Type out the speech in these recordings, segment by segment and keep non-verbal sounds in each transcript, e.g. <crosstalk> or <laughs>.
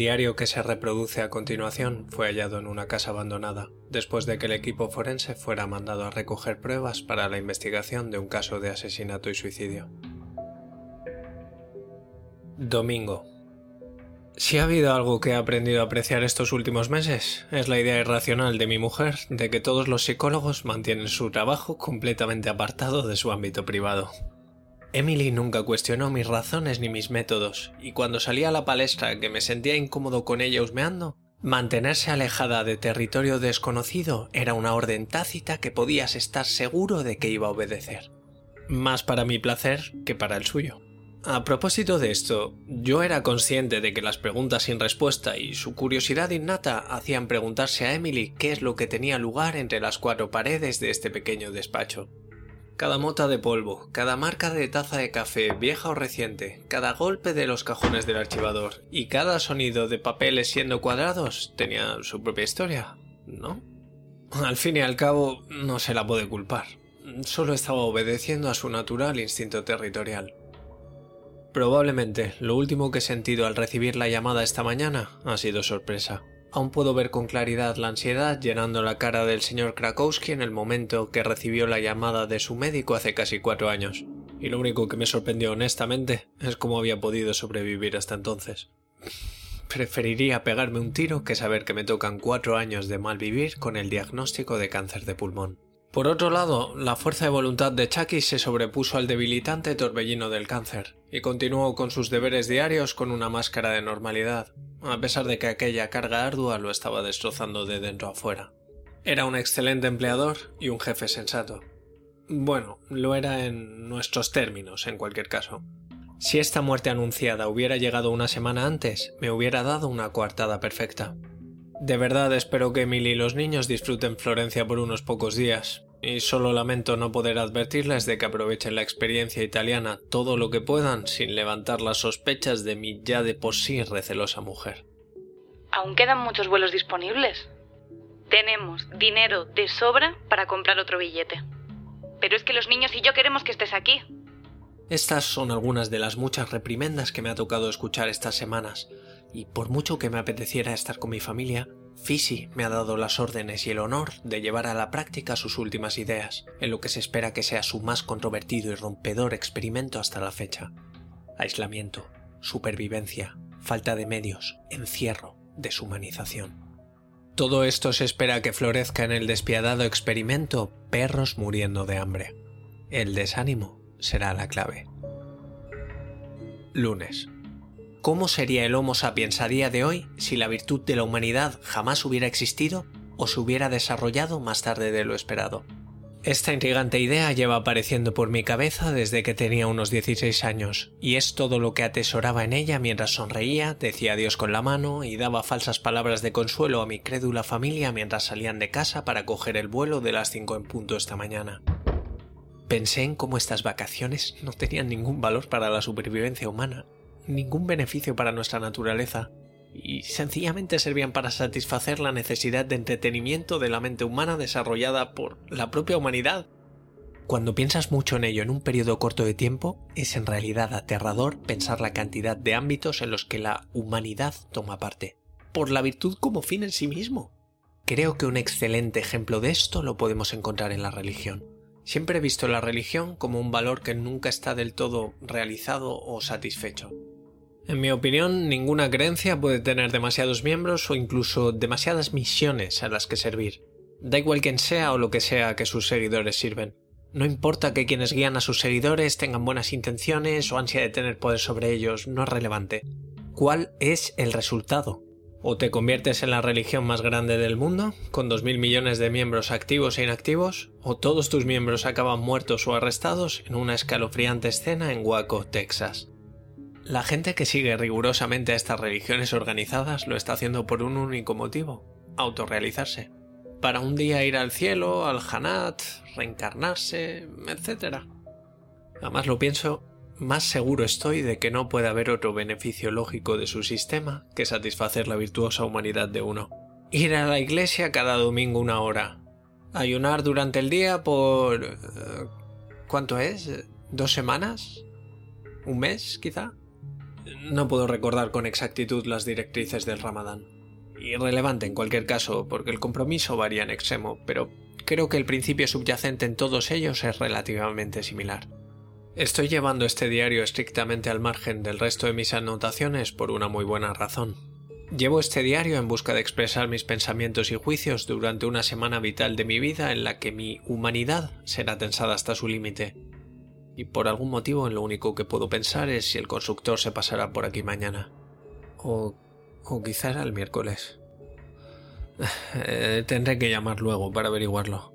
diario que se reproduce a continuación fue hallado en una casa abandonada, después de que el equipo forense fuera mandado a recoger pruebas para la investigación de un caso de asesinato y suicidio. Domingo. Si ha habido algo que he aprendido a apreciar estos últimos meses, es la idea irracional de mi mujer de que todos los psicólogos mantienen su trabajo completamente apartado de su ámbito privado. Emily nunca cuestionó mis razones ni mis métodos, y cuando salía a la palestra que me sentía incómodo con ella husmeando, mantenerse alejada de territorio desconocido era una orden tácita que podías estar seguro de que iba a obedecer. Más para mi placer que para el suyo. A propósito de esto, yo era consciente de que las preguntas sin respuesta y su curiosidad innata hacían preguntarse a Emily qué es lo que tenía lugar entre las cuatro paredes de este pequeño despacho. Cada mota de polvo, cada marca de taza de café, vieja o reciente, cada golpe de los cajones del archivador y cada sonido de papeles siendo cuadrados tenía su propia historia, ¿no? Al fin y al cabo, no se la puede culpar. Solo estaba obedeciendo a su natural instinto territorial. Probablemente lo último que he sentido al recibir la llamada esta mañana ha sido sorpresa. Aún puedo ver con claridad la ansiedad llenando la cara del señor Krakowski en el momento que recibió la llamada de su médico hace casi cuatro años. Y lo único que me sorprendió honestamente es cómo había podido sobrevivir hasta entonces. Preferiría pegarme un tiro que saber que me tocan cuatro años de mal vivir con el diagnóstico de cáncer de pulmón. Por otro lado, la fuerza de voluntad de Chucky se sobrepuso al debilitante torbellino del cáncer, y continuó con sus deberes diarios con una máscara de normalidad, a pesar de que aquella carga ardua lo estaba destrozando de dentro a fuera. Era un excelente empleador y un jefe sensato. Bueno, lo era en nuestros términos, en cualquier caso. Si esta muerte anunciada hubiera llegado una semana antes, me hubiera dado una coartada perfecta. De verdad espero que Emily y los niños disfruten Florencia por unos pocos días, y solo lamento no poder advertirles de que aprovechen la experiencia italiana todo lo que puedan sin levantar las sospechas de mi ya de por sí recelosa mujer. ¿Aún quedan muchos vuelos disponibles? Tenemos dinero de sobra para comprar otro billete. Pero es que los niños y yo queremos que estés aquí. Estas son algunas de las muchas reprimendas que me ha tocado escuchar estas semanas, y por mucho que me apeteciera estar con mi familia, Fisi me ha dado las órdenes y el honor de llevar a la práctica sus últimas ideas, en lo que se espera que sea su más controvertido y rompedor experimento hasta la fecha. Aislamiento, supervivencia, falta de medios, encierro, deshumanización. Todo esto se espera que florezca en el despiadado experimento Perros muriendo de hambre. El desánimo será la clave. Lunes. ¿Cómo sería el Homo sapiens a día de hoy si la virtud de la humanidad jamás hubiera existido o se hubiera desarrollado más tarde de lo esperado? Esta intrigante idea lleva apareciendo por mi cabeza desde que tenía unos 16 años, y es todo lo que atesoraba en ella mientras sonreía, decía adiós con la mano y daba falsas palabras de consuelo a mi crédula familia mientras salían de casa para coger el vuelo de las 5 en punto esta mañana. Pensé en cómo estas vacaciones no tenían ningún valor para la supervivencia humana, ningún beneficio para nuestra naturaleza, y sencillamente servían para satisfacer la necesidad de entretenimiento de la mente humana desarrollada por la propia humanidad. Cuando piensas mucho en ello en un periodo corto de tiempo, es en realidad aterrador pensar la cantidad de ámbitos en los que la humanidad toma parte, por la virtud como fin en sí mismo. Creo que un excelente ejemplo de esto lo podemos encontrar en la religión. Siempre he visto la religión como un valor que nunca está del todo realizado o satisfecho. En mi opinión, ninguna creencia puede tener demasiados miembros o incluso demasiadas misiones a las que servir. Da igual quién sea o lo que sea que sus seguidores sirven. No importa que quienes guían a sus seguidores tengan buenas intenciones o ansia de tener poder sobre ellos, no es relevante. ¿Cuál es el resultado? O te conviertes en la religión más grande del mundo, con 2.000 millones de miembros activos e inactivos, o todos tus miembros acaban muertos o arrestados en una escalofriante escena en Waco, Texas. La gente que sigue rigurosamente a estas religiones organizadas lo está haciendo por un único motivo, autorrealizarse. Para un día ir al cielo, al Hanat, reencarnarse, etc. Además lo pienso más seguro estoy de que no puede haber otro beneficio lógico de su sistema que satisfacer la virtuosa humanidad de uno. Ir a la iglesia cada domingo una hora. Ayunar durante el día por... Eh, ¿Cuánto es? ¿Dos semanas? ¿Un mes, quizá? No puedo recordar con exactitud las directrices del Ramadán. Irrelevante en cualquier caso, porque el compromiso varía en extremo, pero creo que el principio subyacente en todos ellos es relativamente similar. Estoy llevando este diario estrictamente al margen del resto de mis anotaciones por una muy buena razón. Llevo este diario en busca de expresar mis pensamientos y juicios durante una semana vital de mi vida en la que mi humanidad será tensada hasta su límite. Y por algún motivo en lo único que puedo pensar es si el constructor se pasará por aquí mañana. O, o quizá el miércoles. Eh, tendré que llamar luego para averiguarlo.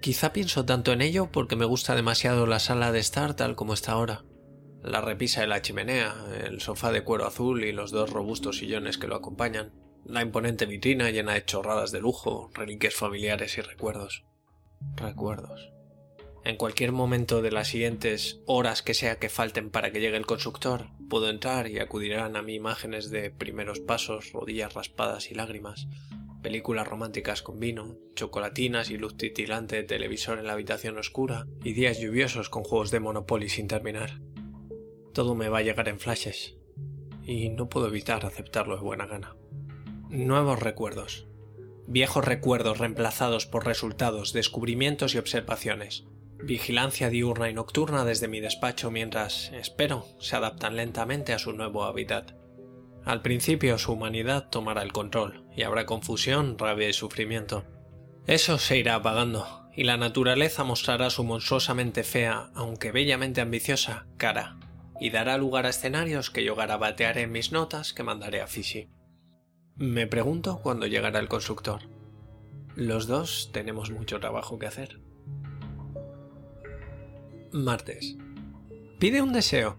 Quizá pienso tanto en ello porque me gusta demasiado la sala de estar tal como está ahora. La repisa de la chimenea, el sofá de cuero azul y los dos robustos sillones que lo acompañan, la imponente vitrina llena de chorradas de lujo, reliquias familiares y recuerdos. Recuerdos. En cualquier momento de las siguientes horas que sea que falten para que llegue el constructor, puedo entrar y acudirán a mí imágenes de primeros pasos, rodillas raspadas y lágrimas, películas románticas con vino, chocolatinas y luz titilante de televisor en la habitación oscura y días lluviosos con juegos de Monopoly sin terminar. Todo me va a llegar en flashes y no puedo evitar aceptarlo de buena gana. Nuevos recuerdos. Viejos recuerdos reemplazados por resultados, descubrimientos y observaciones. Vigilancia diurna y nocturna desde mi despacho mientras, espero, se adaptan lentamente a su nuevo hábitat. Al principio su humanidad tomará el control, y habrá confusión, rabia y sufrimiento. Eso se irá apagando, y la naturaleza mostrará su monstruosamente fea, aunque bellamente ambiciosa, cara, y dará lugar a escenarios que yo garabatearé en mis notas que mandaré a Fishy. Me pregunto cuándo llegará el constructor. Los dos tenemos mucho trabajo que hacer. Martes. Pide un deseo.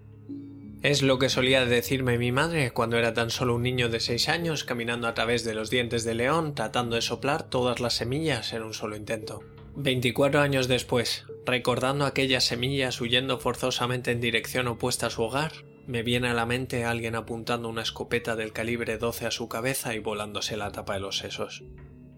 Es lo que solía decirme mi madre cuando era tan solo un niño de seis años caminando a través de los dientes de león tratando de soplar todas las semillas en un solo intento. Veinticuatro años después, recordando aquellas semillas huyendo forzosamente en dirección opuesta a su hogar, me viene a la mente alguien apuntando una escopeta del calibre 12 a su cabeza y volándose la tapa de los sesos.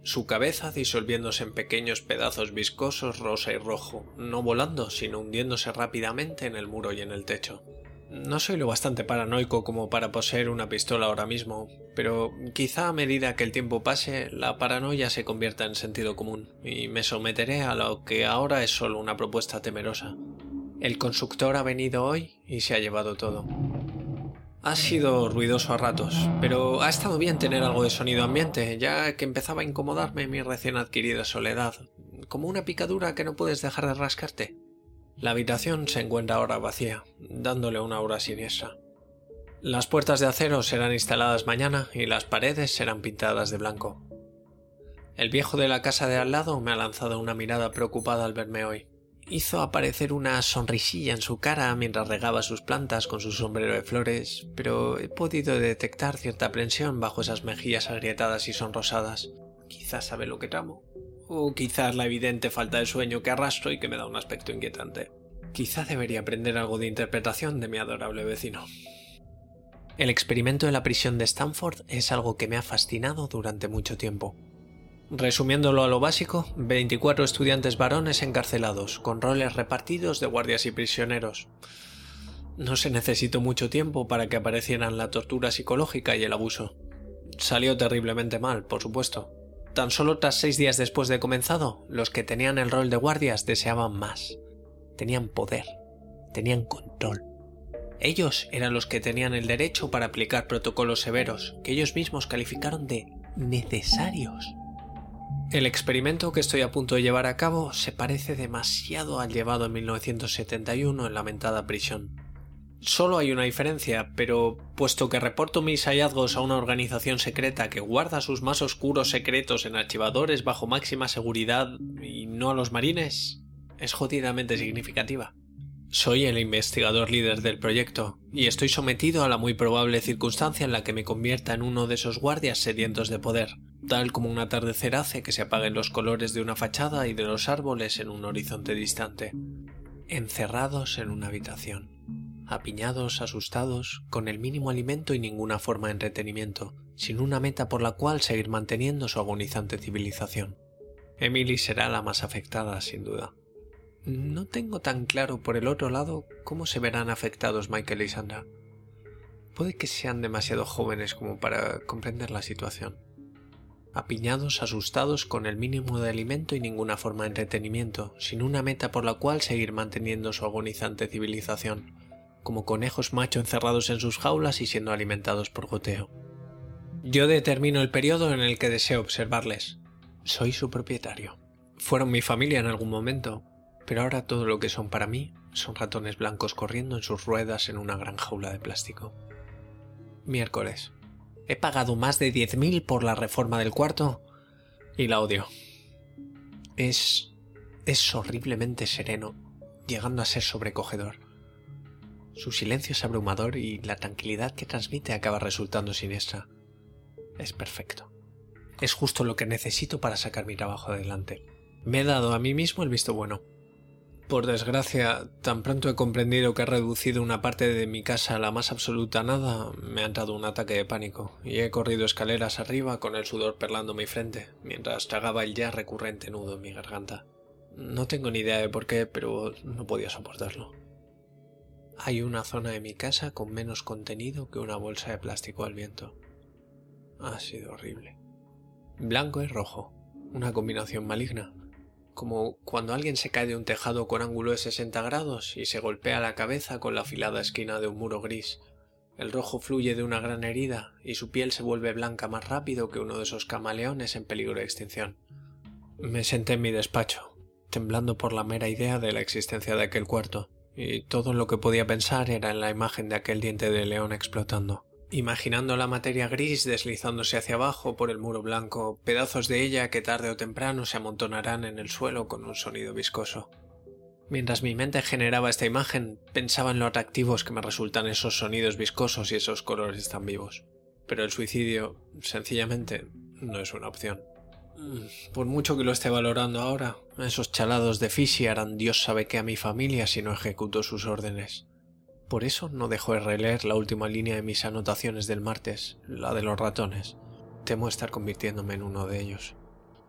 Su cabeza disolviéndose en pequeños pedazos viscosos rosa y rojo, no volando, sino hundiéndose rápidamente en el muro y en el techo. No soy lo bastante paranoico como para poseer una pistola ahora mismo, pero quizá a medida que el tiempo pase la paranoia se convierta en sentido común y me someteré a lo que ahora es solo una propuesta temerosa. El constructor ha venido hoy y se ha llevado todo. Ha sido ruidoso a ratos, pero ha estado bien tener algo de sonido ambiente, ya que empezaba a incomodarme mi recién adquirida soledad, como una picadura que no puedes dejar de rascarte. La habitación se encuentra ahora vacía, dándole una hora siniestra. Las puertas de acero serán instaladas mañana y las paredes serán pintadas de blanco. El viejo de la casa de al lado me ha lanzado una mirada preocupada al verme hoy. Hizo aparecer una sonrisilla en su cara mientras regaba sus plantas con su sombrero de flores, pero he podido detectar cierta aprensión bajo esas mejillas agrietadas y sonrosadas. Quizás sabe lo que tramo. O quizás la evidente falta de sueño que arrastro y que me da un aspecto inquietante. Quizá debería aprender algo de interpretación de mi adorable vecino. El experimento de la prisión de Stanford es algo que me ha fascinado durante mucho tiempo. Resumiéndolo a lo básico, 24 estudiantes varones encarcelados, con roles repartidos de guardias y prisioneros. No se necesitó mucho tiempo para que aparecieran la tortura psicológica y el abuso. Salió terriblemente mal, por supuesto, Tan solo tras seis días después de comenzado, los que tenían el rol de guardias deseaban más. Tenían poder, tenían control. Ellos eran los que tenían el derecho para aplicar protocolos severos, que ellos mismos calificaron de necesarios. El experimento que estoy a punto de llevar a cabo se parece demasiado al llevado en 1971 en la mentada prisión. Solo hay una diferencia, pero puesto que reporto mis hallazgos a una organización secreta que guarda sus más oscuros secretos en archivadores bajo máxima seguridad y no a los marines, es jodidamente significativa. Soy el investigador líder del proyecto y estoy sometido a la muy probable circunstancia en la que me convierta en uno de esos guardias sedientos de poder, tal como un atardecer hace que se apaguen los colores de una fachada y de los árboles en un horizonte distante, encerrados en una habitación apiñados, asustados, con el mínimo alimento y ninguna forma de entretenimiento, sin una meta por la cual seguir manteniendo su agonizante civilización. Emily será la más afectada, sin duda. No tengo tan claro por el otro lado cómo se verán afectados Michael y Sandra. Puede que sean demasiado jóvenes como para comprender la situación. Apiñados, asustados, con el mínimo de alimento y ninguna forma de entretenimiento, sin una meta por la cual seguir manteniendo su agonizante civilización como conejos macho encerrados en sus jaulas y siendo alimentados por goteo. Yo determino el periodo en el que deseo observarles. Soy su propietario. Fueron mi familia en algún momento, pero ahora todo lo que son para mí son ratones blancos corriendo en sus ruedas en una gran jaula de plástico. Miércoles. He pagado más de 10.000 por la reforma del cuarto y la odio. Es... es horriblemente sereno, llegando a ser sobrecogedor. Su silencio es abrumador y la tranquilidad que transmite acaba resultando siniestra. Es perfecto. Es justo lo que necesito para sacar mi trabajo adelante. Me he dado a mí mismo el visto bueno. Por desgracia, tan pronto he comprendido que he reducido una parte de mi casa a la más absoluta nada, me ha entrado un ataque de pánico y he corrido escaleras arriba con el sudor perlando mi frente, mientras tragaba el ya recurrente nudo en mi garganta. No tengo ni idea de por qué, pero no podía soportarlo. Hay una zona de mi casa con menos contenido que una bolsa de plástico al viento. Ha sido horrible. Blanco y rojo, una combinación maligna, como cuando alguien se cae de un tejado con ángulo de 60 grados y se golpea la cabeza con la afilada esquina de un muro gris. El rojo fluye de una gran herida y su piel se vuelve blanca más rápido que uno de esos camaleones en peligro de extinción. Me senté en mi despacho, temblando por la mera idea de la existencia de aquel cuarto y todo lo que podía pensar era en la imagen de aquel diente de león explotando. Imaginando la materia gris deslizándose hacia abajo por el muro blanco, pedazos de ella que tarde o temprano se amontonarán en el suelo con un sonido viscoso. Mientras mi mente generaba esta imagen, pensaba en lo atractivos que me resultan esos sonidos viscosos y esos colores tan vivos. Pero el suicidio, sencillamente, no es una opción. Mm, por mucho que lo esté valorando ahora, esos chalados de Fishy harán Dios sabe qué a mi familia si no ejecuto sus órdenes. Por eso no dejo de releer la última línea de mis anotaciones del martes, la de los ratones. Temo estar convirtiéndome en uno de ellos.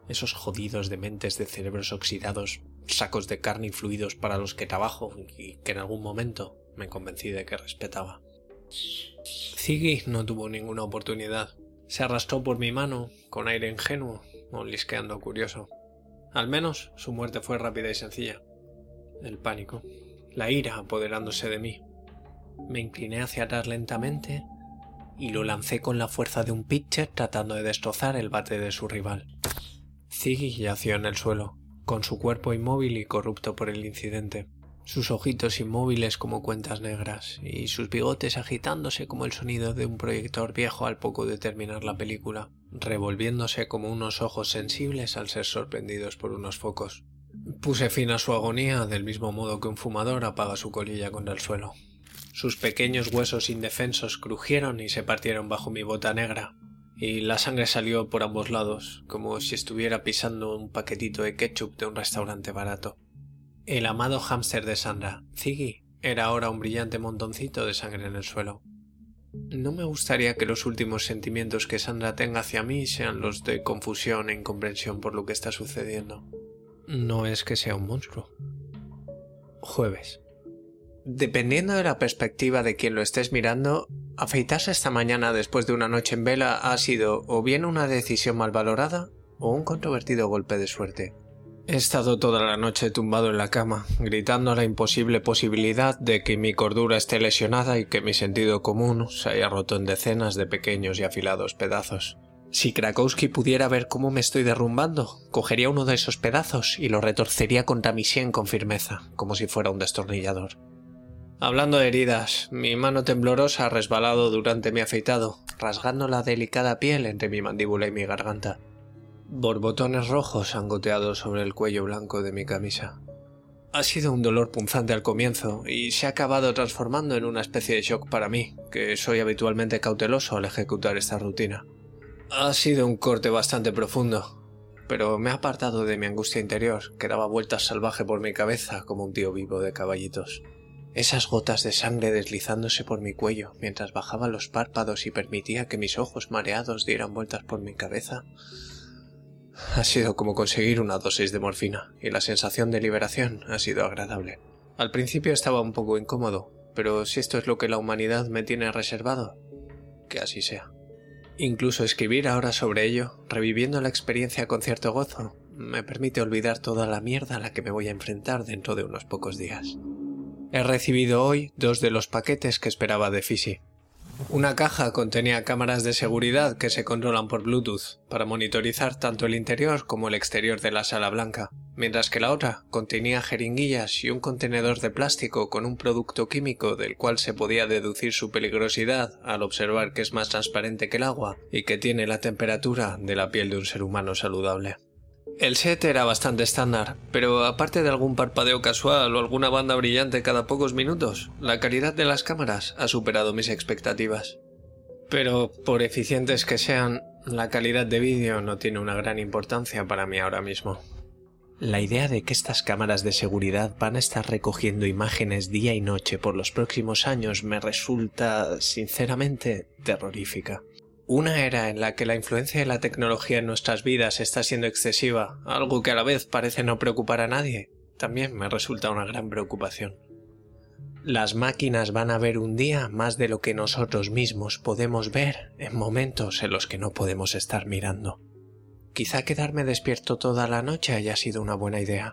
Esos jodidos dementes de cerebros oxidados, sacos de carne y fluidos para los que trabajo y que en algún momento me convencí de que respetaba. Ziggy no tuvo ninguna oportunidad. Se arrastró por mi mano, con aire ingenuo, lisqueando curioso. Al menos su muerte fue rápida y sencilla. El pánico, la ira apoderándose de mí. Me incliné hacia atrás lentamente y lo lancé con la fuerza de un pitcher tratando de destrozar el bate de su rival. Ziggy yació en el suelo, con su cuerpo inmóvil y corrupto por el incidente sus ojitos inmóviles como cuentas negras y sus bigotes agitándose como el sonido de un proyector viejo al poco de terminar la película, revolviéndose como unos ojos sensibles al ser sorprendidos por unos focos. Puse fin a su agonía del mismo modo que un fumador apaga su colilla contra el suelo. Sus pequeños huesos indefensos crujieron y se partieron bajo mi bota negra, y la sangre salió por ambos lados, como si estuviera pisando un paquetito de ketchup de un restaurante barato. El amado hámster de Sandra, Ziggy, era ahora un brillante montoncito de sangre en el suelo. No me gustaría que los últimos sentimientos que Sandra tenga hacia mí sean los de confusión e incomprensión por lo que está sucediendo. No es que sea un monstruo. Jueves. Dependiendo de la perspectiva de quien lo estés mirando, afeitarse esta mañana después de una noche en vela ha sido o bien una decisión mal valorada o un controvertido golpe de suerte. He estado toda la noche tumbado en la cama, gritando la imposible posibilidad de que mi cordura esté lesionada y que mi sentido común se haya roto en decenas de pequeños y afilados pedazos. Si Krakowski pudiera ver cómo me estoy derrumbando, cogería uno de esos pedazos y lo retorcería contra mi sien con firmeza, como si fuera un destornillador. Hablando de heridas, mi mano temblorosa ha resbalado durante mi afeitado, rasgando la delicada piel entre mi mandíbula y mi garganta. Borbotones rojos han goteado sobre el cuello blanco de mi camisa. Ha sido un dolor punzante al comienzo y se ha acabado transformando en una especie de shock para mí, que soy habitualmente cauteloso al ejecutar esta rutina. Ha sido un corte bastante profundo, pero me ha apartado de mi angustia interior, que daba vueltas salvaje por mi cabeza como un tío vivo de caballitos. Esas gotas de sangre deslizándose por mi cuello mientras bajaba los párpados y permitía que mis ojos mareados dieran vueltas por mi cabeza ha sido como conseguir una dosis de morfina, y la sensación de liberación ha sido agradable. Al principio estaba un poco incómodo, pero si esto es lo que la humanidad me tiene reservado, que así sea. Incluso escribir ahora sobre ello, reviviendo la experiencia con cierto gozo, me permite olvidar toda la mierda a la que me voy a enfrentar dentro de unos pocos días. He recibido hoy dos de los paquetes que esperaba de Fisi. Una caja contenía cámaras de seguridad que se controlan por Bluetooth para monitorizar tanto el interior como el exterior de la sala blanca, mientras que la otra contenía jeringuillas y un contenedor de plástico con un producto químico del cual se podía deducir su peligrosidad al observar que es más transparente que el agua y que tiene la temperatura de la piel de un ser humano saludable. El set era bastante estándar, pero aparte de algún parpadeo casual o alguna banda brillante cada pocos minutos, la calidad de las cámaras ha superado mis expectativas. Pero, por eficientes que sean, la calidad de vídeo no tiene una gran importancia para mí ahora mismo. La idea de que estas cámaras de seguridad van a estar recogiendo imágenes día y noche por los próximos años me resulta, sinceramente, terrorífica. Una era en la que la influencia de la tecnología en nuestras vidas está siendo excesiva, algo que a la vez parece no preocupar a nadie, también me resulta una gran preocupación. Las máquinas van a ver un día más de lo que nosotros mismos podemos ver en momentos en los que no podemos estar mirando. Quizá quedarme despierto toda la noche haya sido una buena idea.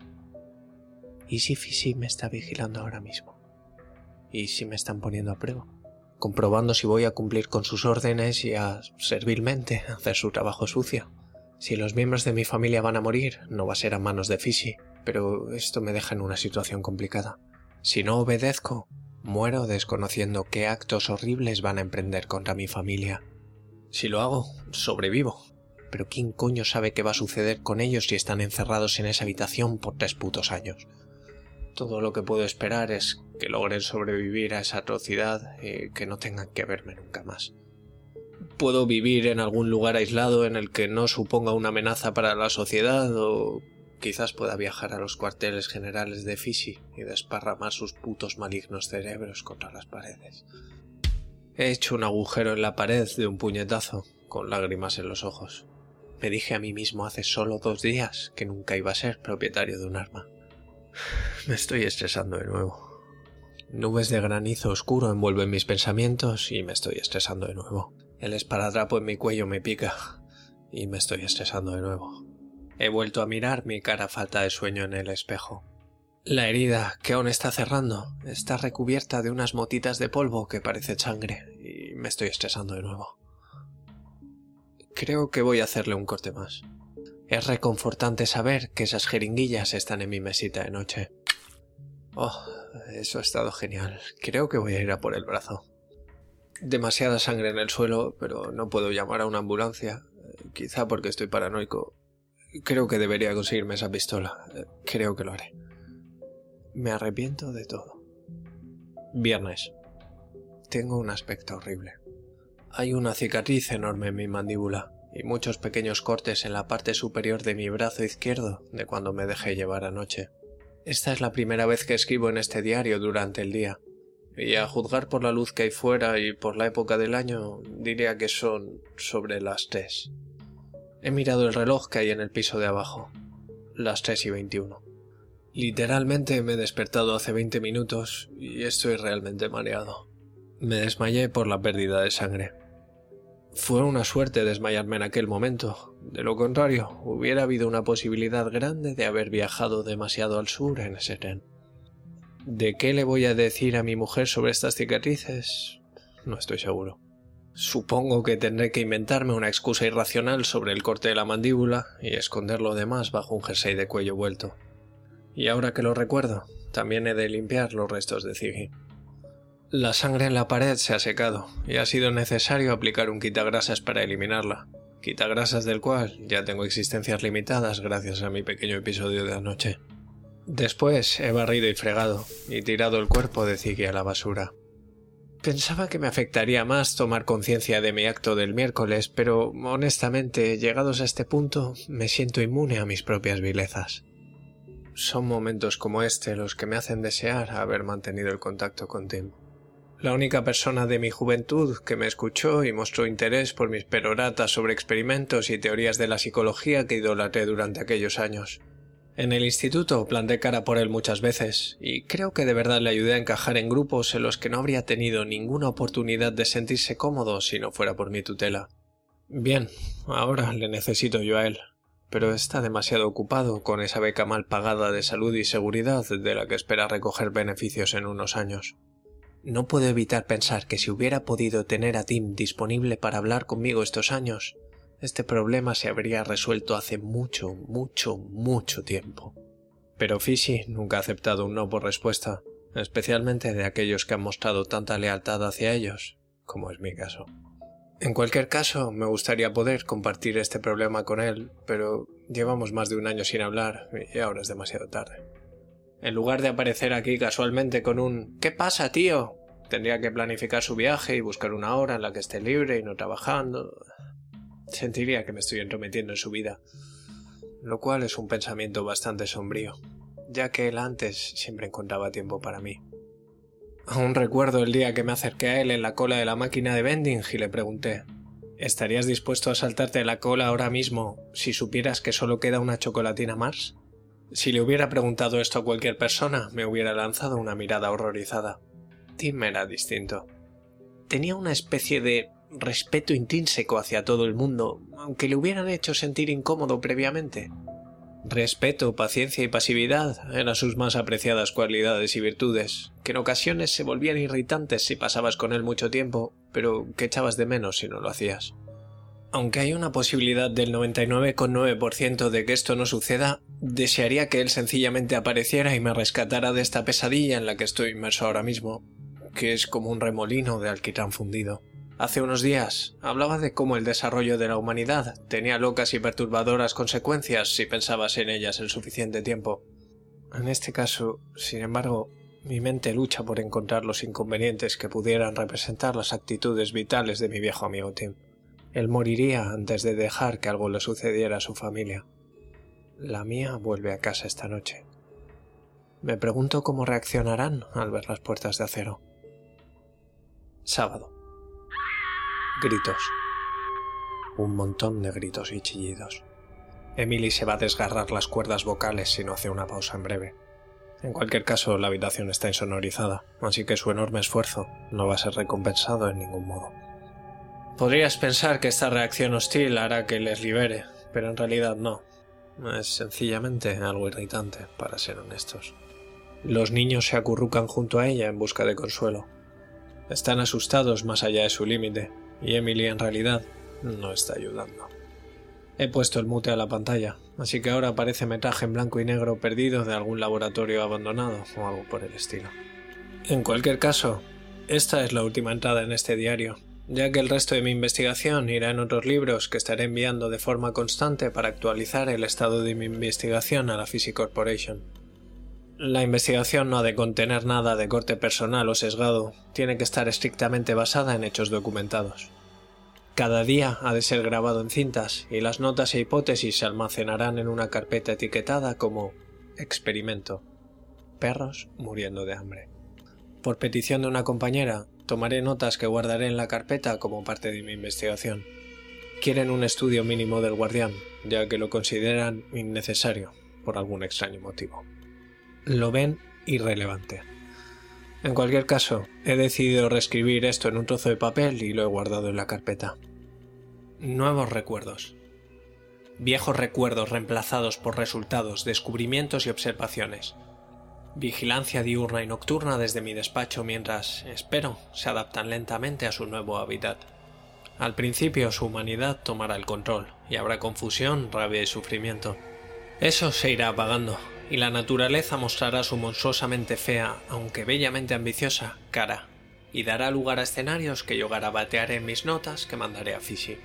¿Y si Fisi me está vigilando ahora mismo? ¿Y si me están poniendo a prueba? Comprobando si voy a cumplir con sus órdenes y a servilmente <laughs> hacer su trabajo sucio. Si los miembros de mi familia van a morir, no va a ser a manos de Fisi, pero esto me deja en una situación complicada. Si no obedezco, muero desconociendo qué actos horribles van a emprender contra mi familia. Si lo hago, sobrevivo. Pero ¿quién coño sabe qué va a suceder con ellos si están encerrados en esa habitación por tres putos años? Todo lo que puedo esperar es que logren sobrevivir a esa atrocidad y que no tengan que verme nunca más. Puedo vivir en algún lugar aislado en el que no suponga una amenaza para la sociedad o quizás pueda viajar a los cuarteles generales de Fisi y desparramar sus putos malignos cerebros contra las paredes. He hecho un agujero en la pared de un puñetazo, con lágrimas en los ojos. Me dije a mí mismo hace solo dos días que nunca iba a ser propietario de un arma. <sighs> Me estoy estresando de nuevo. Nubes de granizo oscuro envuelven mis pensamientos y me estoy estresando de nuevo. El esparadrapo en mi cuello me pica y me estoy estresando de nuevo. He vuelto a mirar mi cara falta de sueño en el espejo. La herida, que aún está cerrando, está recubierta de unas motitas de polvo que parece sangre y me estoy estresando de nuevo. Creo que voy a hacerle un corte más. Es reconfortante saber que esas jeringuillas están en mi mesita de noche. Oh, eso ha estado genial. Creo que voy a ir a por el brazo. Demasiada sangre en el suelo, pero no puedo llamar a una ambulancia. Quizá porque estoy paranoico. Creo que debería conseguirme esa pistola. Creo que lo haré. Me arrepiento de todo. Viernes. Tengo un aspecto horrible. Hay una cicatriz enorme en mi mandíbula y muchos pequeños cortes en la parte superior de mi brazo izquierdo de cuando me dejé llevar anoche. Esta es la primera vez que escribo en este diario durante el día, y a juzgar por la luz que hay fuera y por la época del año, diría que son sobre las tres. He mirado el reloj que hay en el piso de abajo. Las tres y veintiuno. Literalmente me he despertado hace veinte minutos y estoy realmente mareado. Me desmayé por la pérdida de sangre. Fue una suerte desmayarme en aquel momento. De lo contrario, hubiera habido una posibilidad grande de haber viajado demasiado al sur en ese tren. ¿De qué le voy a decir a mi mujer sobre estas cicatrices? No estoy seguro. Supongo que tendré que inventarme una excusa irracional sobre el corte de la mandíbula y esconder lo demás bajo un jersey de cuello vuelto. Y ahora que lo recuerdo, también he de limpiar los restos de Ziggy. La sangre en la pared se ha secado y ha sido necesario aplicar un quitagrasas para eliminarla, quitagrasas del cual ya tengo existencias limitadas gracias a mi pequeño episodio de anoche. Después he barrido y fregado y tirado el cuerpo de Ziggy a la basura. Pensaba que me afectaría más tomar conciencia de mi acto del miércoles, pero honestamente, llegados a este punto, me siento inmune a mis propias vilezas. Son momentos como este los que me hacen desear haber mantenido el contacto con Tim. La única persona de mi juventud que me escuchó y mostró interés por mis peroratas sobre experimentos y teorías de la psicología que idolatré durante aquellos años. En el instituto planté cara por él muchas veces, y creo que de verdad le ayudé a encajar en grupos en los que no habría tenido ninguna oportunidad de sentirse cómodo si no fuera por mi tutela. Bien, ahora le necesito yo a él, pero está demasiado ocupado con esa beca mal pagada de salud y seguridad de la que espera recoger beneficios en unos años. No puedo evitar pensar que si hubiera podido tener a Tim disponible para hablar conmigo estos años, este problema se habría resuelto hace mucho, mucho, mucho tiempo. Pero Fishy nunca ha aceptado un no por respuesta, especialmente de aquellos que han mostrado tanta lealtad hacia ellos, como es mi caso. En cualquier caso, me gustaría poder compartir este problema con él, pero llevamos más de un año sin hablar y ahora es demasiado tarde. En lugar de aparecer aquí casualmente con un ¿Qué pasa, tío? Tendría que planificar su viaje y buscar una hora en la que esté libre y no trabajando. Sentiría que me estoy entrometiendo en su vida, lo cual es un pensamiento bastante sombrío, ya que él antes siempre encontraba tiempo para mí. Aún recuerdo el día que me acerqué a él en la cola de la máquina de vending y le pregunté ¿Estarías dispuesto a saltarte la cola ahora mismo si supieras que solo queda una chocolatina más? Si le hubiera preguntado esto a cualquier persona, me hubiera lanzado una mirada horrorizada. Tim era distinto. Tenía una especie de respeto intrínseco hacia todo el mundo, aunque le hubieran hecho sentir incómodo previamente. Respeto, paciencia y pasividad eran sus más apreciadas cualidades y virtudes, que en ocasiones se volvían irritantes si pasabas con él mucho tiempo, pero que echabas de menos si no lo hacías. Aunque hay una posibilidad del 99,9% de que esto no suceda, desearía que él sencillamente apareciera y me rescatara de esta pesadilla en la que estoy inmerso ahora mismo, que es como un remolino de alquitrán fundido. Hace unos días hablaba de cómo el desarrollo de la humanidad tenía locas y perturbadoras consecuencias si pensabas en ellas el suficiente tiempo. En este caso, sin embargo, mi mente lucha por encontrar los inconvenientes que pudieran representar las actitudes vitales de mi viejo amigo Tim. Él moriría antes de dejar que algo le sucediera a su familia. La mía vuelve a casa esta noche. Me pregunto cómo reaccionarán al ver las puertas de acero. Sábado. Gritos. Un montón de gritos y chillidos. Emily se va a desgarrar las cuerdas vocales si no hace una pausa en breve. En cualquier caso, la habitación está insonorizada, así que su enorme esfuerzo no va a ser recompensado en ningún modo. Podrías pensar que esta reacción hostil hará que les libere, pero en realidad no. Es sencillamente algo irritante, para ser honestos. Los niños se acurrucan junto a ella en busca de consuelo. Están asustados más allá de su límite, y Emily en realidad no está ayudando. He puesto el mute a la pantalla, así que ahora aparece metraje en blanco y negro perdido de algún laboratorio abandonado o algo por el estilo. En cualquier caso, esta es la última entrada en este diario, ya que el resto de mi investigación irá en otros libros que estaré enviando de forma constante para actualizar el estado de mi investigación a la Physics Corporation. La investigación no ha de contener nada de corte personal o sesgado, tiene que estar estrictamente basada en hechos documentados. Cada día ha de ser grabado en cintas y las notas e hipótesis se almacenarán en una carpeta etiquetada como experimento. Perros muriendo de hambre. Por petición de una compañera, tomaré notas que guardaré en la carpeta como parte de mi investigación. Quieren un estudio mínimo del guardián, ya que lo consideran innecesario por algún extraño motivo lo ven irrelevante. En cualquier caso, he decidido reescribir esto en un trozo de papel y lo he guardado en la carpeta. Nuevos recuerdos. Viejos recuerdos reemplazados por resultados, descubrimientos y observaciones. Vigilancia diurna y nocturna desde mi despacho mientras, espero, se adaptan lentamente a su nuevo hábitat. Al principio su humanidad tomará el control y habrá confusión, rabia y sufrimiento. Eso se irá apagando, y la naturaleza mostrará su monstruosamente fea, aunque bellamente ambiciosa, cara. y dará lugar a escenarios que yo garabatearé en mis notas que mandaré a Fishy.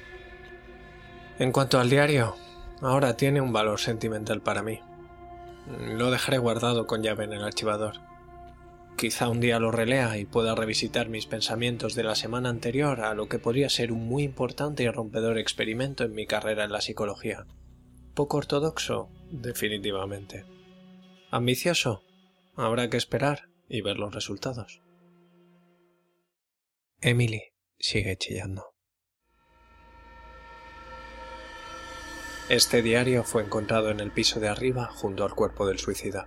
En cuanto al diario, ahora tiene un valor sentimental para mí. Lo dejaré guardado con llave en el archivador. Quizá un día lo relea y pueda revisitar mis pensamientos de la semana anterior a lo que podría ser un muy importante y rompedor experimento en mi carrera en la psicología. Poco ortodoxo, definitivamente. Ambicioso, habrá que esperar y ver los resultados. Emily sigue chillando. Este diario fue encontrado en el piso de arriba junto al cuerpo del suicida.